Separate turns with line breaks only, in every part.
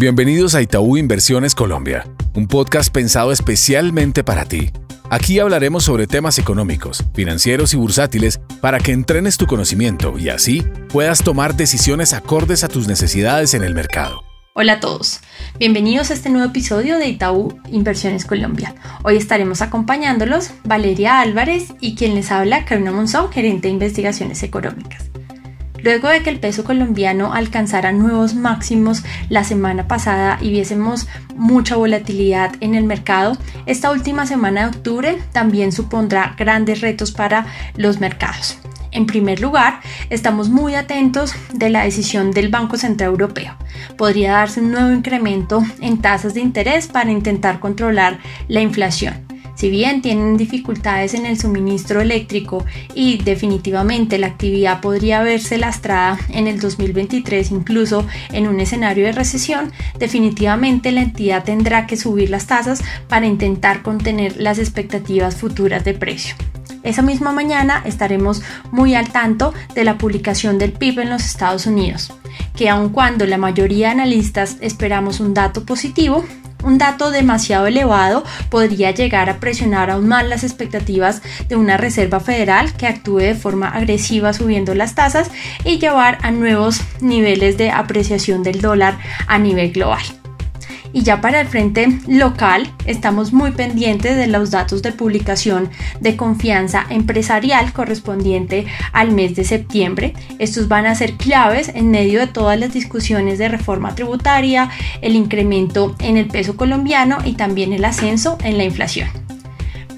Bienvenidos a Itaú Inversiones Colombia, un podcast pensado especialmente para ti. Aquí hablaremos sobre temas económicos, financieros y bursátiles para que entrenes tu conocimiento y así puedas tomar decisiones acordes a tus necesidades en el mercado.
Hola a todos, bienvenidos a este nuevo episodio de Itaú Inversiones Colombia. Hoy estaremos acompañándolos Valeria Álvarez y quien les habla, Karina Monzón, gerente de investigaciones económicas. Luego de que el peso colombiano alcanzara nuevos máximos la semana pasada y viésemos mucha volatilidad en el mercado, esta última semana de octubre también supondrá grandes retos para los mercados. En primer lugar, estamos muy atentos de la decisión del Banco Central Europeo. Podría darse un nuevo incremento en tasas de interés para intentar controlar la inflación. Si bien tienen dificultades en el suministro eléctrico y definitivamente la actividad podría verse lastrada en el 2023 incluso en un escenario de recesión, definitivamente la entidad tendrá que subir las tasas para intentar contener las expectativas futuras de precio. Esa misma mañana estaremos muy al tanto de la publicación del PIB en los Estados Unidos, que aun cuando la mayoría de analistas esperamos un dato positivo, un dato demasiado elevado podría llegar a presionar aún más las expectativas de una Reserva Federal que actúe de forma agresiva subiendo las tasas y llevar a nuevos niveles de apreciación del dólar a nivel global. Y ya para el frente local, estamos muy pendientes de los datos de publicación de confianza empresarial correspondiente al mes de septiembre. Estos van a ser claves en medio de todas las discusiones de reforma tributaria, el incremento en el peso colombiano y también el ascenso en la inflación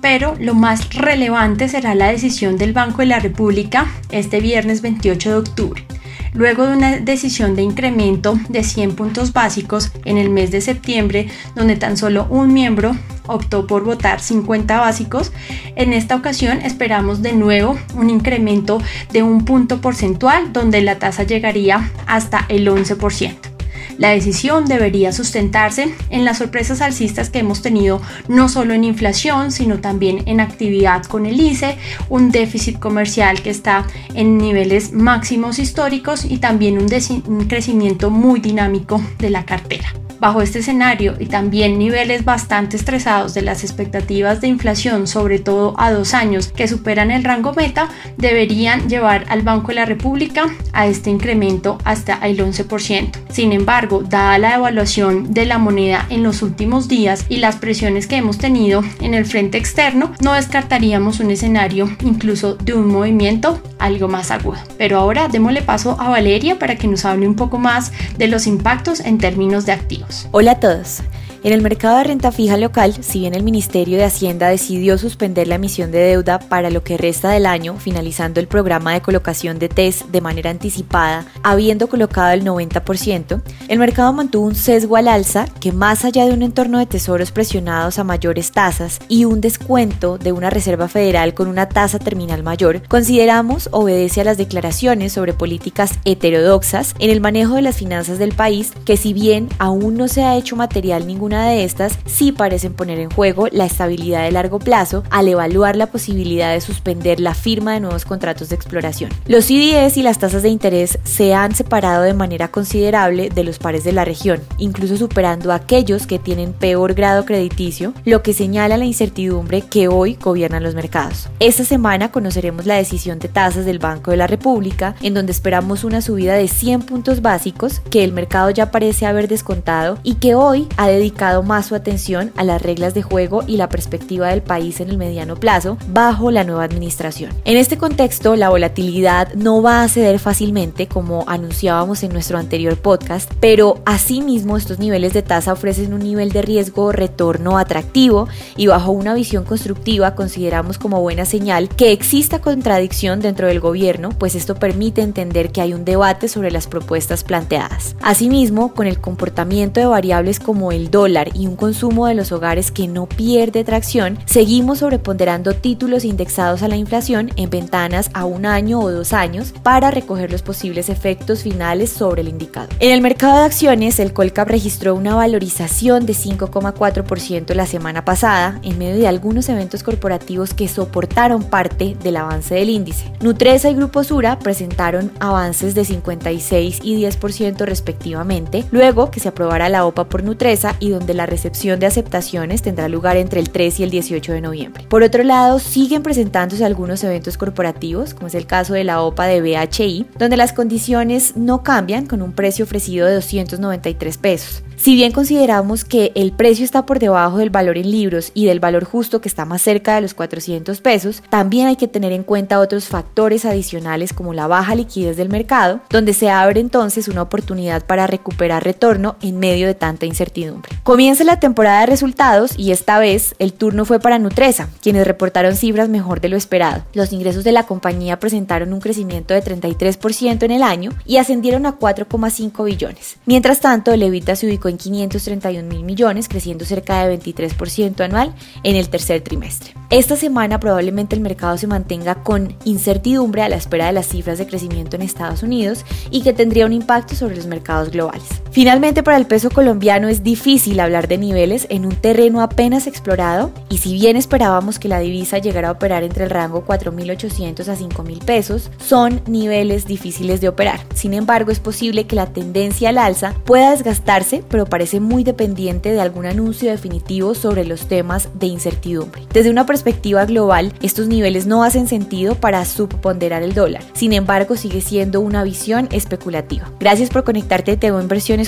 pero lo más relevante será la decisión del Banco de la República este viernes 28 de octubre luego de una decisión de incremento de 100 puntos básicos en el mes de septiembre, donde tan solo un miembro optó por votar 50 básicos, en esta ocasión esperamos de nuevo un incremento de un punto porcentual donde la tasa llegaría hasta el 11%. La decisión debería sustentarse en las sorpresas alcistas que hemos tenido no solo en inflación, sino también en actividad con el ICE, un déficit comercial que está en niveles máximos históricos y también un, un crecimiento muy dinámico de la cartera. Bajo este escenario y también niveles bastante estresados de las expectativas de inflación, sobre todo a dos años, que superan el rango meta, deberían llevar al Banco de la República a este incremento hasta el 11%. Sin embargo, dada la evaluación de la moneda en los últimos días y las presiones que hemos tenido en el frente externo, no descartaríamos un escenario incluso de un movimiento algo más agudo. Pero ahora démosle paso a Valeria para que nos hable un poco más de los impactos en términos de activos.
Hola a todos. En el mercado de renta fija local, si bien el Ministerio de Hacienda decidió suspender la emisión de deuda para lo que resta del año, finalizando el programa de colocación de TES de manera anticipada, habiendo colocado el 90%, el mercado mantuvo un sesgo al alza que más allá de un entorno de tesoros presionados a mayores tasas y un descuento de una Reserva Federal con una tasa terminal mayor, consideramos obedece a las declaraciones sobre políticas heterodoxas en el manejo de las finanzas del país que si bien aún no se ha hecho material ningún de estas sí parecen poner en juego la estabilidad de largo plazo al evaluar la posibilidad de suspender la firma de nuevos contratos de exploración. Los CDS y las tasas de interés se han separado de manera considerable de los pares de la región, incluso superando a aquellos que tienen peor grado crediticio, lo que señala la incertidumbre que hoy gobiernan los mercados. Esta semana conoceremos la decisión de tasas del Banco de la República, en donde esperamos una subida de 100 puntos básicos que el mercado ya parece haber descontado y que hoy ha dedicado más su atención a las reglas de juego y la perspectiva del país en el mediano plazo bajo la nueva administración. En este contexto, la volatilidad no va a ceder fácilmente como anunciábamos en nuestro anterior podcast, pero asimismo estos niveles de tasa ofrecen un nivel de riesgo retorno atractivo y bajo una visión constructiva consideramos como buena señal que exista contradicción dentro del gobierno, pues esto permite entender que hay un debate sobre las propuestas planteadas. Asimismo, con el comportamiento de variables como el dólar, dólar y un consumo de los hogares que no pierde tracción, seguimos sobreponderando títulos indexados a la inflación en ventanas a un año o dos años para recoger los posibles efectos finales sobre el indicador. En el mercado de acciones, el Colcap registró una valorización de 5,4% la semana pasada en medio de algunos eventos corporativos que soportaron parte del avance del índice. Nutresa y Grupo Sura presentaron avances de 56 y 10% respectivamente, luego que se aprobara la OPA por Nutresa y donde la recepción de aceptaciones tendrá lugar entre el 3 y el 18 de noviembre. Por otro lado, siguen presentándose algunos eventos corporativos, como es el caso de la OPA de BHI, donde las condiciones no cambian con un precio ofrecido de 293 pesos. Si bien consideramos que el precio está por debajo del valor en libros y del valor justo que está más cerca de los 400 pesos, también hay que tener en cuenta otros factores adicionales como la baja liquidez del mercado, donde se abre entonces una oportunidad para recuperar retorno en medio de tanta incertidumbre. Comienza la temporada de resultados y esta vez el turno fue para Nutresa, quienes reportaron cifras mejor de lo esperado. Los ingresos de la compañía presentaron un crecimiento de 33% en el año y ascendieron a 4,5 billones. Mientras tanto, el EBITDA se ubicó en 531 mil millones, creciendo cerca de 23% anual en el tercer trimestre. Esta semana probablemente el mercado se mantenga con incertidumbre a la espera de las cifras de crecimiento en Estados Unidos y que tendría un impacto sobre los mercados globales. Finalmente, para el peso colombiano es difícil hablar de niveles en un terreno apenas explorado y si bien esperábamos que la divisa llegara a operar entre el rango 4.800 a 5.000 pesos, son niveles difíciles de operar. Sin embargo, es posible que la tendencia al alza pueda desgastarse, pero parece muy dependiente de algún anuncio definitivo sobre los temas de incertidumbre. Desde una perspectiva global, estos niveles no hacen sentido para subponderar el dólar. Sin embargo, sigue siendo una visión especulativa. Gracias por conectarte Teo Inversiones